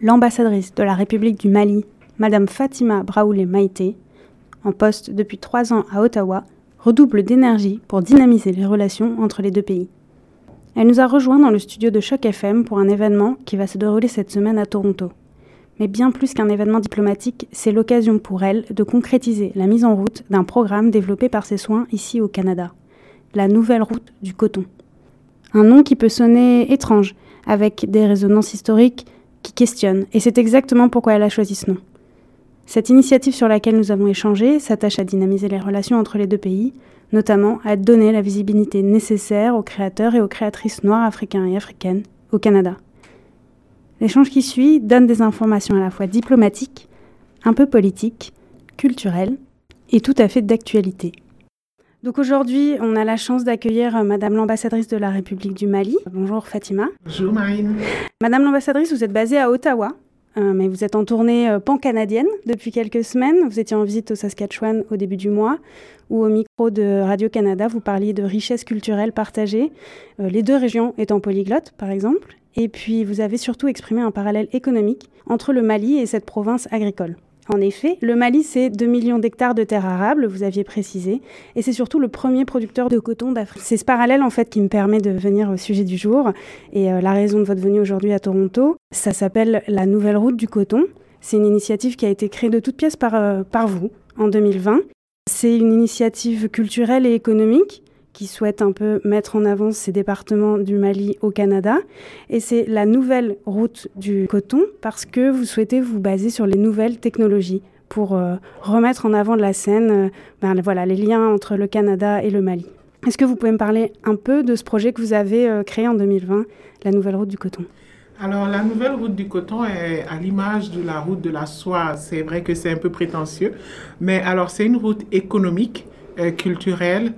l'ambassadrice de la République du Mali, Madame Fatima Braoulé Maïté, en poste depuis trois ans à Ottawa, redouble d'énergie pour dynamiser les relations entre les deux pays. Elle nous a rejoints dans le studio de Choc FM pour un événement qui va se dérouler cette semaine à Toronto. Mais bien plus qu'un événement diplomatique, c'est l'occasion pour elle de concrétiser la mise en route d'un programme développé par ses soins ici au Canada, la Nouvelle Route du Coton. Un nom qui peut sonner étrange, avec des résonances historiques qui questionnent, et c'est exactement pourquoi elle a choisi ce nom. Cette initiative sur laquelle nous avons échangé s'attache à dynamiser les relations entre les deux pays, notamment à donner la visibilité nécessaire aux créateurs et aux créatrices noirs, africains et africaines au Canada. L'échange qui suit donne des informations à la fois diplomatiques, un peu politiques, culturelles et tout à fait d'actualité. Donc aujourd'hui, on a la chance d'accueillir euh, Madame l'ambassadrice de la République du Mali. Bonjour Fatima. Bonjour Marine. Madame l'ambassadrice, vous êtes basée à Ottawa, euh, mais vous êtes en tournée euh, pan-canadienne depuis quelques semaines. Vous étiez en visite au Saskatchewan au début du mois, où au micro de Radio-Canada, vous parliez de richesses culturelles partagées, les deux régions étant polyglottes, par exemple. Et puis, vous avez surtout exprimé un parallèle économique entre le Mali et cette province agricole. En effet, le Mali, c'est 2 millions d'hectares de terres arables, vous aviez précisé, et c'est surtout le premier producteur de coton d'Afrique. C'est ce parallèle, en fait, qui me permet de venir au sujet du jour. Et euh, la raison de votre venue aujourd'hui à Toronto, ça s'appelle la Nouvelle Route du Coton. C'est une initiative qui a été créée de toutes pièces par, euh, par vous en 2020. C'est une initiative culturelle et économique qui souhaite un peu mettre en avant ces départements du Mali au Canada. Et c'est la nouvelle route du coton parce que vous souhaitez vous baser sur les nouvelles technologies pour euh, remettre en avant de la scène euh, ben, voilà, les liens entre le Canada et le Mali. Est-ce que vous pouvez me parler un peu de ce projet que vous avez euh, créé en 2020, la nouvelle route du coton? Alors, la nouvelle route du coton est à l'image de la route de la soie. C'est vrai que c'est un peu prétentieux, mais alors c'est une route économique, culturelle,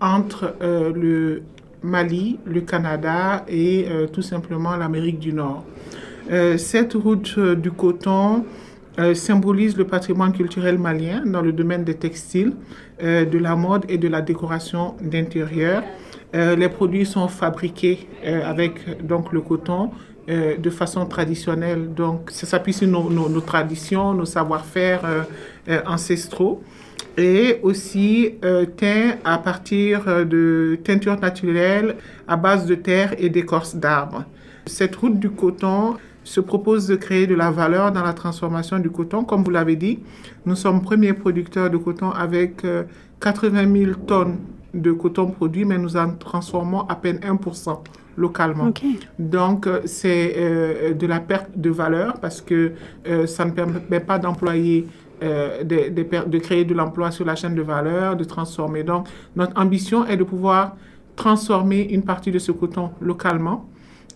entre euh, le Mali, le Canada et euh, tout simplement l'Amérique du Nord. cette route du coton symbolise le patrimoine culturel malien dans le domaine des textiles, de la mode et de la décoration d'intérieur. les produits sont fabriqués avec donc le coton de façon traditionnelle. Donc, ça s'appuie sur nos, traditions, nos savoir-faire ancestraux et aussi euh, teint à partir euh, de teintures naturelles à base de terre et d'écorce d'arbres. Cette route du coton se propose de créer de la valeur dans la transformation du coton. Comme vous l'avez dit, nous sommes premiers producteurs de coton avec 80 euh, 000 tonnes de coton produit, mais nous en transformons à peine 1% localement. Donc, c'est de la perte de valeur parce que ça ne permet pas d'employer euh, de, de, créer de l'emploi sur la chaîne de valeur, de transformer. Donc, notre ambition est de pouvoir transformer une partie de ce coton localement,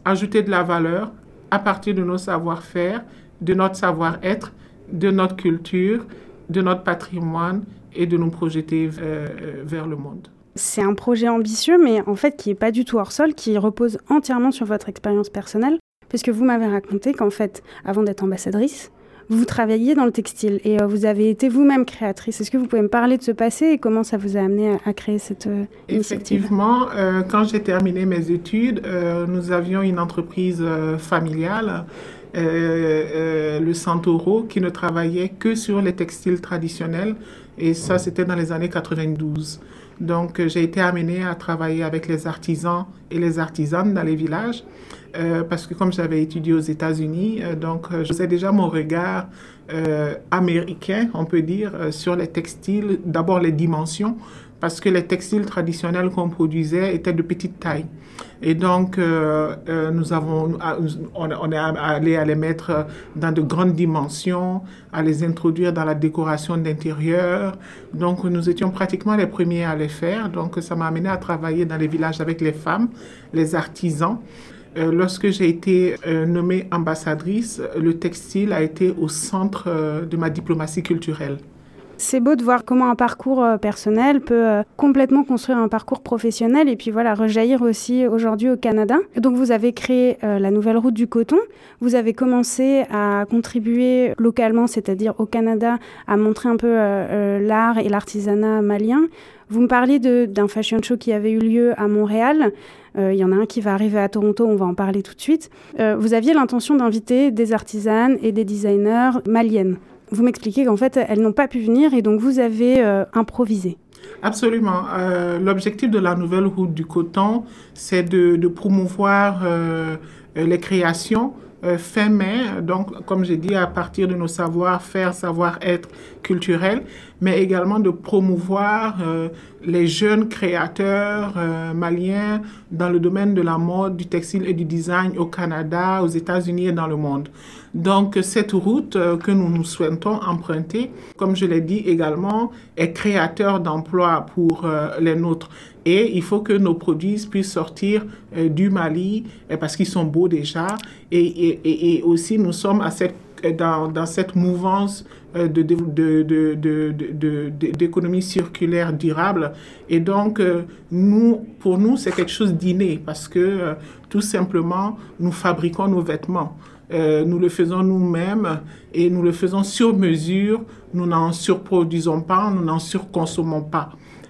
ajouter de la valeur à partir de nos savoir-faire, de notre savoir-être, de notre culture, de notre patrimoine et de nous projeter euh, vers le monde. C'est un projet ambitieux, mais en fait qui n'est pas du tout hors sol, qui repose entièrement sur votre expérience personnelle, puisque vous m'avez raconté qu'en fait, avant d'être ambassadrice, vous travaillez dans le textile et euh, vous avez été vous-même créatrice. Est-ce que vous pouvez me parler de ce passé et comment ça vous a amené à, créer cette euh, initiative? Effectivement, euh, quand j'ai terminé mes études, nous avions une entreprise familiale. le Santoro qui ne travaillait que sur les textiles traditionnels et ça c'était dans les années 92. Donc j'ai été amenée à travailler avec les artisans et les artisanes dans les villages euh, parce que comme j'avais étudié aux États-Unis, euh, donc euh, je faisais déjà mon regard américain, on peut dire, sur les textiles, d'abord les dimensions, parce que les textiles traditionnels qu'on produisait étaient de petite taille. Et donc, nous avons, on, est allé à les mettre dans de grandes dimensions, à les introduire dans la décoration d'intérieur. Donc, nous étions pratiquement les premiers à les faire. Donc, ça m'a amené à travailler dans les villages avec les femmes, les artisans. Euh, lorsque j'ai été euh, nommée ambassadrice, le textile a été au centre euh, de ma diplomatie culturelle. C'est beau de voir comment un parcours personnel peut complètement construire un parcours professionnel et puis voilà, rejaillir aussi aujourd'hui au Canada. Donc vous avez créé la nouvelle route du coton. Vous avez commencé à contribuer localement, c'est-à-dire au Canada, à montrer un peu l'art et l'artisanat malien. Vous me parliez d'un fashion show qui avait eu lieu à Montréal. il y en a un qui va arriver à Toronto, on va en parler tout de suite. vous aviez l'intention d'inviter des artisanes et des designers maliennes. Vous m'expliquez qu'en fait, elles n'ont pas pu venir et donc vous avez improvisé. Absolument. L'objectif de la nouvelle route du coton, c'est de, promouvoir les créations euh, fin mai, donc comme j'ai dit, à partir de nos savoir-faire, savoir-être culturels, mais également de promouvoir euh, les jeunes créateurs euh, maliens dans le domaine de la mode, du textile et du design au Canada, aux États-Unis et dans le monde. Donc cette route que nous nous souhaitons emprunter, comme je l'ai dit également, est créateur d'emplois pour les nôtres. Et il faut que nos produits puissent sortir euh, du Mali euh, parce qu'ils sont beaux déjà. Et, aussi, nous sommes cette, dans, cette mouvance euh, d'économie circulaire durable. Et donc, pour nous, c'est quelque chose d'inné parce que tout simplement, nous fabriquons nos vêtements. nous le faisons nous-mêmes et nous le faisons sur mesure. Nous n'en surproduisons pas, nous n'en surconsommons pas.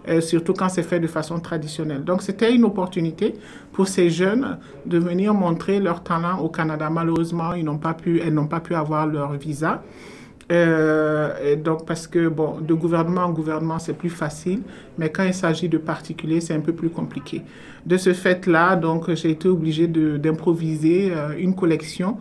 Euh, surtout quand c'est fait de façon traditionnelle. Donc c'était une opportunité pour ces jeunes de venir montrer leur talent au Canada. Malheureusement, ils n'ont pas pu, elles n'ont pas pu avoir leur visa. Euh, donc parce que bon, de gouvernement en gouvernement c'est plus facile, mais quand il s'agit de particuliers c'est un peu plus compliqué. De ce fait-là, donc j'ai été obligée d'improviser euh, une collection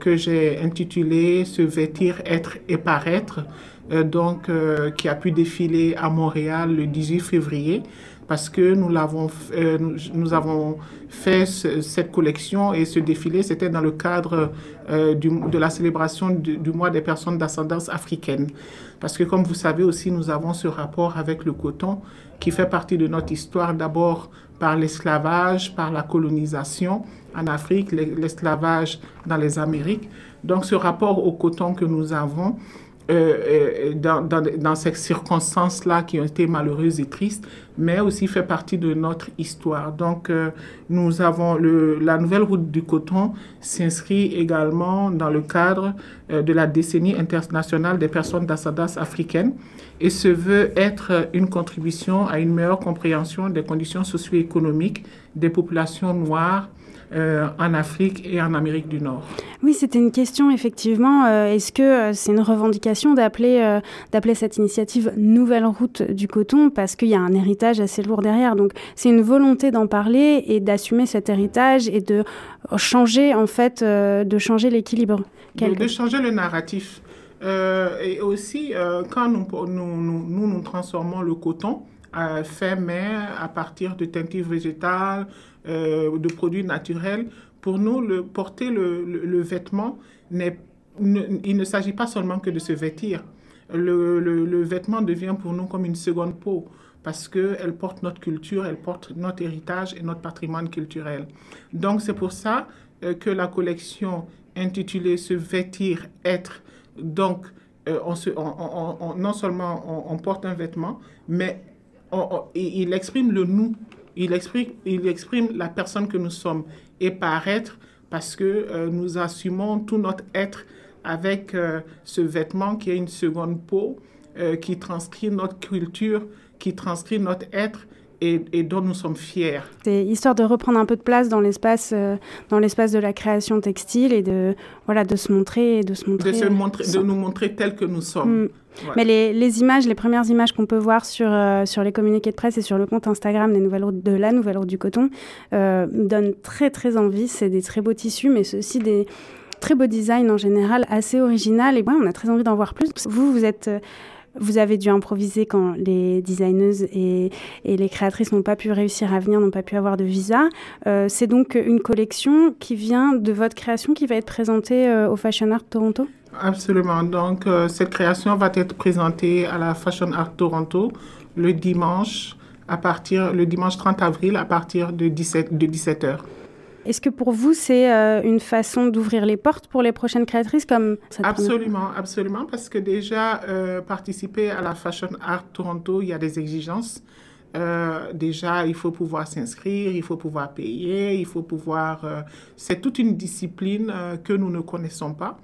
que j'ai intitulée Se vêtir, être et paraître, donc, euh, qui a pu défiler à Montréal le 18 février parce que nous, l'avons, euh, nous, avons fait cette collection et ce défilé, c'était dans le cadre de la célébration du, mois des personnes d'ascendance africaine. Parce que comme vous savez aussi, nous avons ce rapport avec le coton qui fait partie de notre histoire d'abord par l'esclavage, par la colonisation en Afrique, l'esclavage dans les Amériques. Donc ce rapport au coton que nous avons, euh, euh, dans, ces circonstances-là qui ont été malheureuses et tristes, mais aussi fait partie de notre histoire. Donc, euh, nous avons la nouvelle route du coton s'inscrit également dans le cadre de la décennie internationale des personnes d'ascendance africaine et se veut être une contribution à une meilleure compréhension des conditions socio-économiques des populations noires euh, en Afrique et en Amérique du Nord. Oui, c'était une question effectivement. Euh, est-ce que euh, c'est une revendication d'appeler d'appeler cette initiative Nouvelle Route du coton parce qu'il y a un héritage assez lourd derrière. Donc c'est une volonté d'en parler et d'assumer cet héritage et de changer en fait, de changer l'équilibre. De, de, changer le narratif. et aussi, quand nous nous, nous, nous, transformons le coton, fait mai à partir de teintures végétales, euh, de produits naturels. Pour nous, le, porter le, le, vêtement, n'est, il ne s'agit pas seulement que de se vêtir. Le, le, vêtement devient pour nous comme une seconde peau parce qu'elle porte notre culture, elle porte notre héritage et notre patrimoine culturel. Donc c'est pour ça euh, que la collection intitulée Se vêtir, être, donc euh, on se, on, non seulement on, porte un vêtement, mais il exprime le nous il exprime, la personne que nous sommes et paraître parce que euh, nous assumons tout notre être avec euh, ce vêtement qui est une seconde peau, euh, qui transcrit notre culture, qui transcrit notre être et, dont nous sommes fiers. C'est histoire de reprendre un peu de place dans l'espace, dans l'espace de la création textile et de voilà de se montrer et de se montrer. De, se montrer, de nous montrer tels que nous sommes. Mm. Mais les, les, images, les premières images qu'on peut voir sur, euh, sur les communiqués de presse et sur le compte Instagram des nouvelles de la Nouvelle Route du Coton euh, donnent très très envie. C'est des très beaux tissus, mais c'est aussi des très beaux designs en général, assez original. Et ouais, on a très envie d'en voir plus. Vous, vous êtes... Vous avez dû improviser quand les designeuses et, les créatrices n'ont pas pu réussir à venir, n'ont pas pu avoir de visa. Euh, c'est donc une collection qui vient de votre création qui va être présentée euh, au Fashion Art Toronto? Absolument. Donc, euh, cette création va être présentée à la Fashion Art Toronto le dimanche, à partir, le dimanche 30 avril à partir de 17, de 17 heures. Est-ce que pour vous, c'est euh, une façon d'ouvrir les portes pour les prochaines créatrices comme Absolument, absolument, parce que déjà, euh, participer à la Fashion Art Toronto, il y a des exigences. Euh, déjà, il faut pouvoir s'inscrire, il faut pouvoir payer, il faut pouvoir... c'est toute une discipline que nous ne connaissons pas.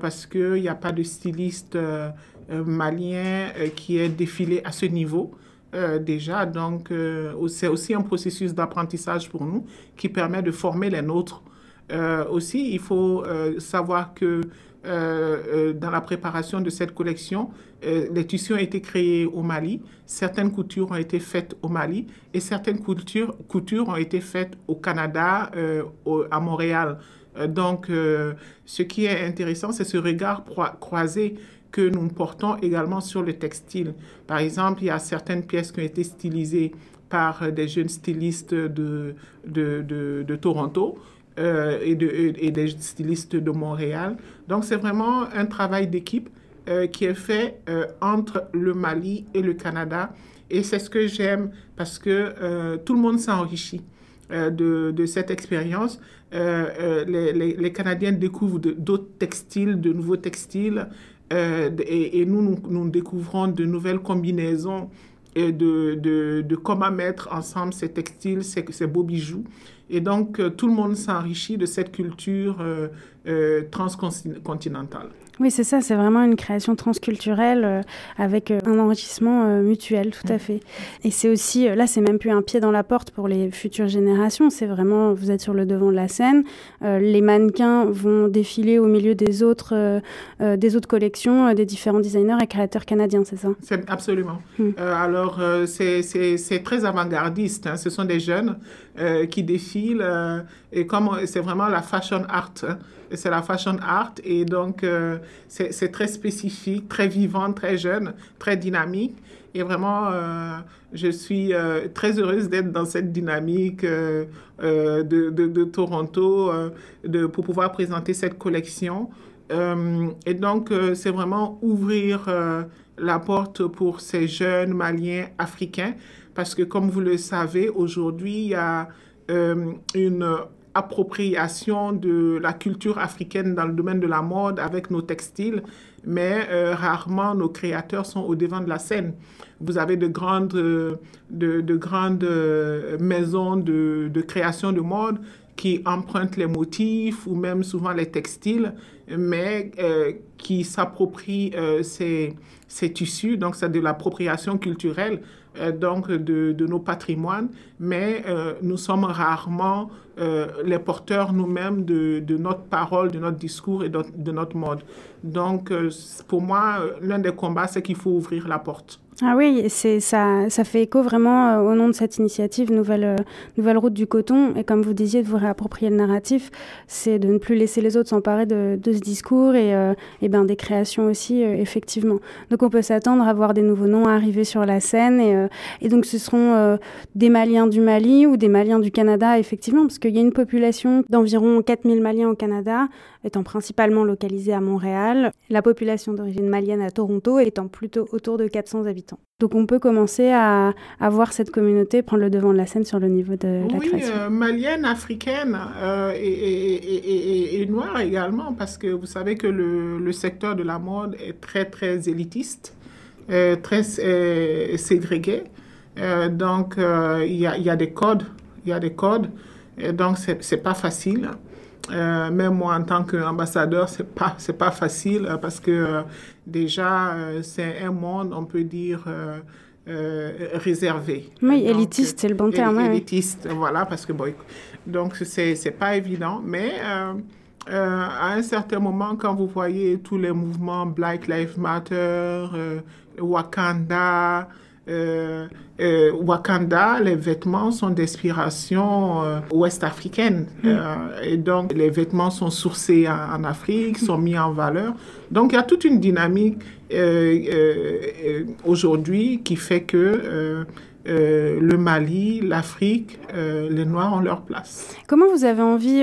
parce qu'il n'y a pas de styliste malien qui est défilé à ce niveau. Déjà. Donc, c'est aussi un processus d'apprentissage pour nous qui permet de former les nôtres. aussi, il faut savoir que dans la préparation de cette collection, les tissus ont été créés au Mali, certaines coutures ont été faites au Mali et certaines coutures, coutures ont été faites au Canada, à Montréal. donc, ce qui est intéressant, c'est ce regard croisé que nous portons également sur le textile. Par exemple, il y a certaines pièces qui ont été stylisées par des jeunes stylistes de, de, de, Toronto euh, et, et, des stylistes de Montréal. Donc, c'est vraiment un travail d'équipe euh, qui est fait euh, entre le Mali et le Canada. Et c'est ce que j'aime parce que tout le monde s'enrichit. De, de, cette expérience. les, les, les, Canadiens découvrent d'autres textiles, de nouveaux textiles, euh, et, nous, nous, découvrons de nouvelles combinaisons et de, de, de, comment mettre ensemble ces textiles, ces, ces beaux bijoux. Et donc, euh, tout le monde s'enrichit de cette culture euh, transcontinentale. Oui, c'est ça, c'est vraiment une création transculturelle euh, avec euh, un enrichissement euh, mutuel, tout à fait. Et c'est aussi, là, c'est même plus un pied dans la porte pour les futures générations, c'est vraiment, vous êtes sur le devant de la scène, les mannequins vont défiler au milieu des autres, des autres collections des différents designers et créateurs canadiens, c'est ça? Absolument. Mm. alors, c'est très avant-gardiste, hein. ce sont des jeunes qui défilent, et comme c'est vraiment la fashion art, hein c'est la fashion art et donc euh, c'est très spécifique, très vivant, très jeune, très dynamique. Et vraiment, euh, je suis euh, très heureuse d'être dans cette dynamique de, de, de, Toronto de, pour pouvoir présenter cette collection. et donc, c'est vraiment ouvrir la porte pour ces jeunes Maliens africains parce que, comme vous le savez, aujourd'hui, il y a une appropriation de la culture africaine dans le domaine de la mode avec nos textiles, mais euh, rarement nos créateurs sont au devant de la scène. Vous avez de grandes, euh, de, de, grandes euh, maisons de, de, création de mode qui empruntent les motifs ou même souvent les textiles, mais qui s'approprient ces, ces tissus, donc c'est de l'appropriation culturelle euh, donc de, de, nos patrimoines, mais euh, nous sommes rarement euh, les porteurs nous-mêmes de, de, notre parole, de notre discours et de notre mode. Donc, pour moi, l'un des combats, c'est qu'il faut ouvrir la porte. Ah oui, c'est ça, ça fait écho vraiment euh, au nom de cette initiative Nouvelle, euh, Nouvelle Route du Coton. Et comme vous disiez, de vous réapproprier le narratif, c'est de ne plus laisser les autres s'emparer de, de, ce discours et, euh, et ben, des créations aussi, effectivement. Donc on peut s'attendre à voir des nouveaux noms arriver sur la scène. Et, et donc ce seront des Maliens du Mali ou des Maliens du Canada, effectivement, parce qu'il y a une population d'environ 4000 Maliens au Canada, étant principalement localisée à Montréal. La population d'origine malienne à Toronto étant plutôt autour de 400 habitants. Donc on peut commencer à, voir cette communauté prendre le devant de la scène sur le niveau de la création. Oui, euh, malienne, africaine euh, et, noire également, parce que vous savez que le, secteur de la mode est très, très élitiste, euh, très ségrégué. donc il y, a, des codes, il y a des codes, et donc c'est pas facile. Euh, même moi, en tant qu'ambassadeur, c'est pas c'est pas facile euh, parce que euh, déjà c'est un monde, on peut dire. réservé. Oui, élitiste, c'est le bon terme. Élitiste, voilà, parce que bon, donc c'est pas évident, mais à un certain moment, quand vous voyez tous les mouvements Black Lives Matter, Wakanda, euh, euh, Wakanda, les vêtements sont d'inspiration euh, ouest-africaine. Mm. et donc, les vêtements sont sourcés en, Afrique, sont mis en valeur. Donc, il y a toute une dynamique aujourd'hui qui fait que le Mali, l'Afrique, les Noirs ont leur place. Comment vous avez envie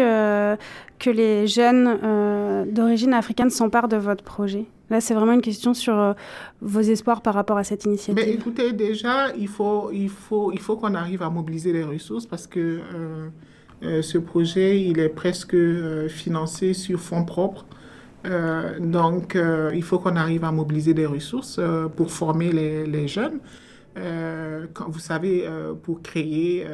que les jeunes d'origine africaine s'emparent de votre projet? Là, c'est vraiment une question sur euh, vos espoirs par rapport à cette initiative. Mais écoutez, déjà, il faut, il faut, il faut qu'on arrive à mobiliser les ressources parce que euh, euh, ce projet, il est presque financé sur fonds propres. donc, il faut qu'on arrive à mobiliser des ressources pour former les, jeunes. vous savez, pour créer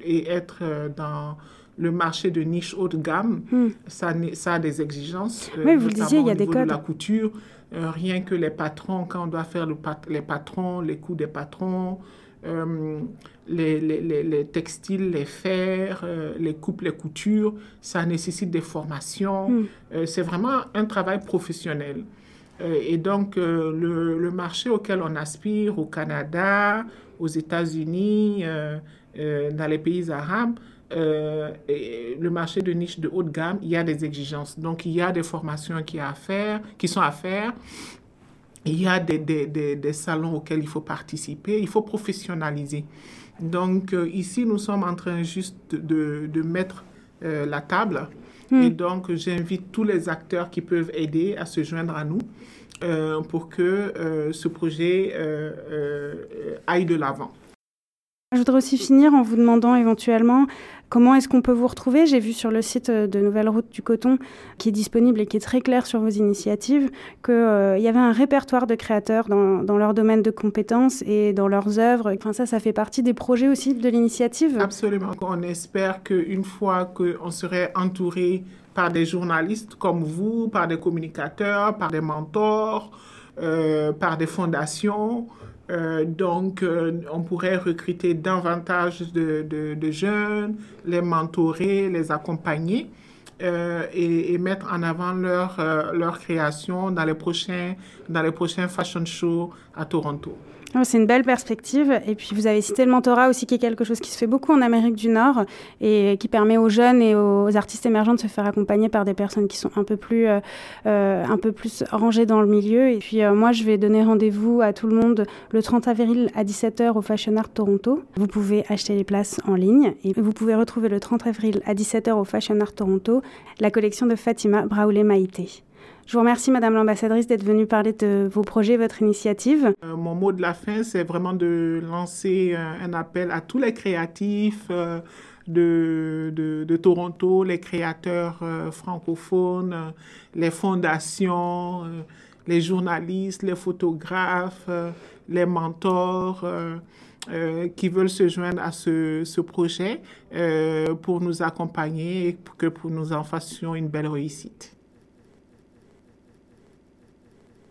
et être dans le marché de niche haut de gamme, Hmm. ça, ça a des exigences. euh, Oui, vous le disiez, il y a des de codes. la couture, euh, rien que les patrons, quand on doit faire le pat- les patrons, les coûts des patrons, euh, les, les- les- les textiles, les fers, euh, les coupes, les coutures, ça nécessite des formations. Hmm. Euh, c'est vraiment un travail professionnel. Euh, et donc, euh, le, le marché auquel on aspire au Canada, aux États-Unis, euh, euh, dans les pays arabes, euh, et le marché de niche de haut de gamme, il y a des exigences. Donc, il y a des formations qui, à faire, qui sont à faire. Il y a des, des, des, des salons auxquels il faut participer. Il faut professionnaliser. Donc, euh, ici, nous sommes en train juste de, de mettre euh, la table. Hmm. Et donc, j'invite tous les acteurs qui peuvent aider à se joindre à nous pour que ce projet aille de l'avant. Je voudrais aussi finir en vous demandant éventuellement comment est-ce qu'on peut vous retrouver? J'ai vu sur le site euh, de Nouvelle Route du Coton, qui est disponible et qui est très clair sur vos initiatives, qu'il y avait un répertoire de créateurs dans, dans leur domaine de compétences et dans leurs œuvres. Enfin, ça, ça fait partie des projets aussi de l'initiative. Absolument. On espère qu'une fois qu'on serait entouré par des journalistes comme vous, par des communicateurs, par des mentors, euh, par des fondations, euh, donc, euh, on pourrait recruter davantage de, jeunes, les mentorer, les accompagner euh, et, et, mettre en avant leur, leur création dans les, prochains, dans les prochains fashion shows à Toronto. C'est une belle perspective. Et puis, vous avez cité le mentorat aussi, qui est quelque chose qui se fait beaucoup en Amérique du Nord et qui permet aux jeunes et aux artistes émergents de se faire accompagner par des personnes qui sont un peu plus, euh, euh, un peu plus rangées dans le milieu. Et puis, euh, moi, je vais donner rendez-vous à tout le monde le 30 avril à 17h au Fashion Art Toronto. Vous pouvez acheter les places en ligne et vous pouvez retrouver le 30 avril à 17h au Fashion Art Toronto la collection de Fatima Braoulé Maïté. Je vous remercie, Madame l'ambassadrice, d'être venue parler de vos projets, votre initiative. Euh, mon mot de la fin, c'est vraiment de lancer un, un, appel à tous les créatifs euh, de, de, Toronto, les créateurs euh, francophones, les fondations, euh, les journalistes, les photographes, euh, les mentors. Euh, qui veulent se joindre à ce, ce projet euh, pour nous accompagner et pour que pour nous en fassions une belle réussite.